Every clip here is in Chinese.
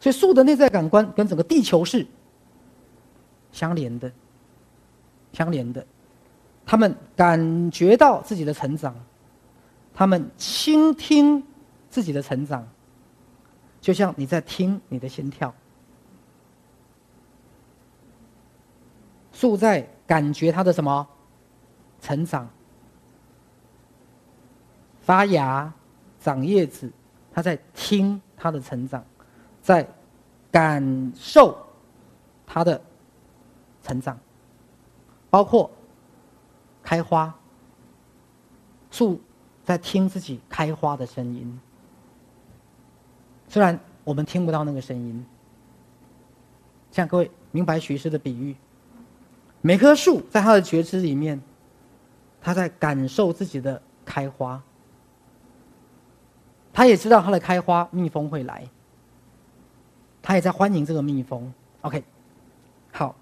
所以树的内在感官跟整个地球是相连的，相连的。他们感觉到自己的成长，他们倾听自己的成长，就像你在听你的心跳。树在感觉它的什么成长？发芽、长叶子，它在听它的成长，在感受它的成长，包括开花。树在听自己开花的声音，虽然我们听不到那个声音。像各位明白徐师的比喻。每棵树在它的觉知里面，它在感受自己的开花。它也知道它的开花，蜜蜂会来。他也在欢迎这个蜜蜂。OK，好，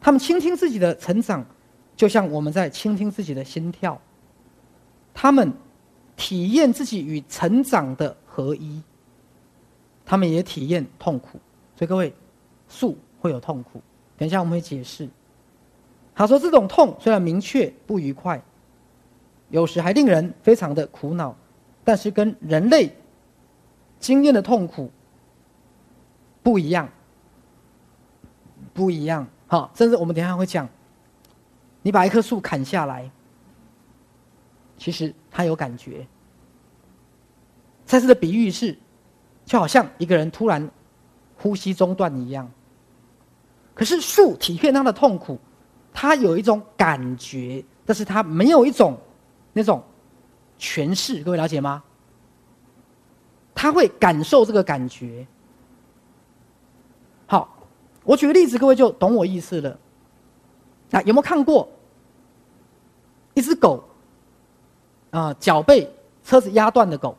他们倾听自己的成长，就像我们在倾听自己的心跳。他们体验自己与成长的合一。他们也体验痛苦，所以各位，树会有痛苦。等一下我们会解释。他说：“这种痛虽然明确不愉快，有时还令人非常的苦恼，但是跟人类经验的痛苦不一样，不一样。好，甚至我们等一下会讲，你把一棵树砍下来，其实它有感觉。赛斯的比喻是，就好像一个人突然呼吸中断一样，可是树体验它的痛苦。”他有一种感觉，但是他没有一种那种诠释，各位了解吗？他会感受这个感觉。我举个例子，各位就懂我意思了。啊，有没有看过一只狗？啊，脚被车子压断的狗，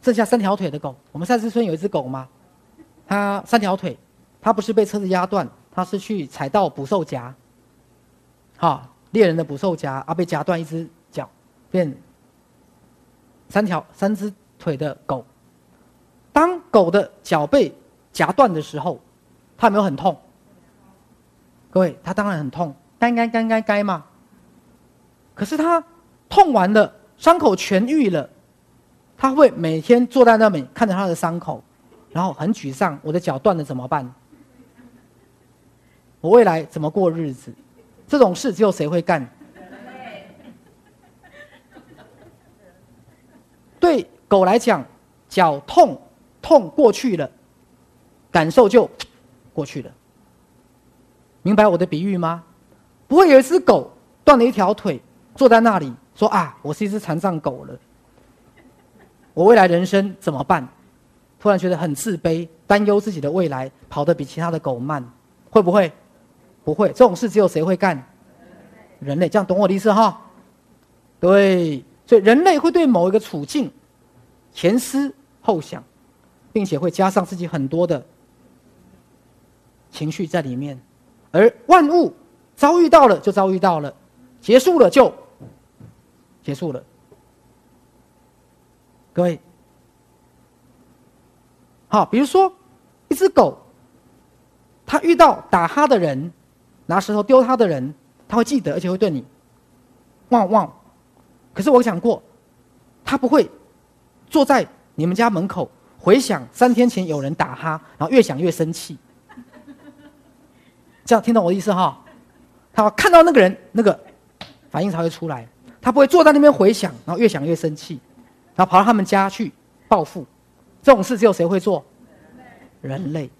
剩下三条腿的狗。我们赛斯村有一只狗吗？它三条腿，它不是被车子压断，它是去踩到捕兽夹。啊，猎人的捕兽夹啊，被夹断一只脚，变三条三只腿的狗。当狗的脚被夹断的时候，他有没有很痛？各位，他当然很痛，该该该该该嘛。可是他痛完了，伤口痊愈了，他会每天坐在那里看着他的伤口，然后很沮丧：我的脚断了怎么办？我未来怎么过日子？这种事只有谁会干？对狗来讲，脚痛痛过去了，感受就过去了。明白我的比喻吗？不会有一只狗断了一条腿，坐在那里说：“啊，我是一只残障狗了，我未来人生怎么办？”突然觉得很自卑，担忧自己的未来，跑得比其他的狗慢，会不会？不会，这种事只有谁会干？人类，这样懂我的意思哈？对，所以人类会对某一个处境前思后想，并且会加上自己很多的情绪在里面，而万物遭遇到了就遭遇到了，结束了就结束了。各位，好，比如说一只狗。它遇到打他的人，拿石头丢它的人，它会记得，而且会对你汪汪。可是我想过，它不会坐在你们家门口回想三天前有人打他，然后越想越生气。这样听懂我的意思哈？他看到那个人那个反应才会出来。他不会坐在那边回想，然后越想越生气，然后跑到他们家去报复。这种事只有谁会做？人类。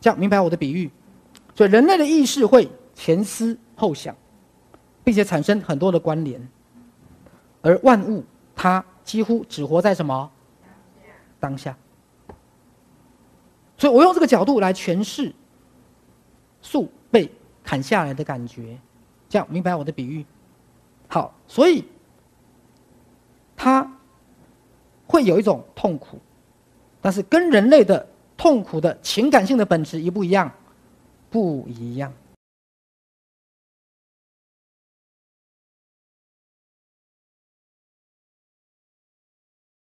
这样明白我的比喻，所以人类的意识会前思后想，并且产生很多的关联，而万物它几乎只活在什么当下。所以我用这个角度来诠释树被砍下来的感觉，这样明白我的比喻。好，所以他会有一种痛苦，但是跟人类的。痛苦的情感性的本质一不一样？不一样。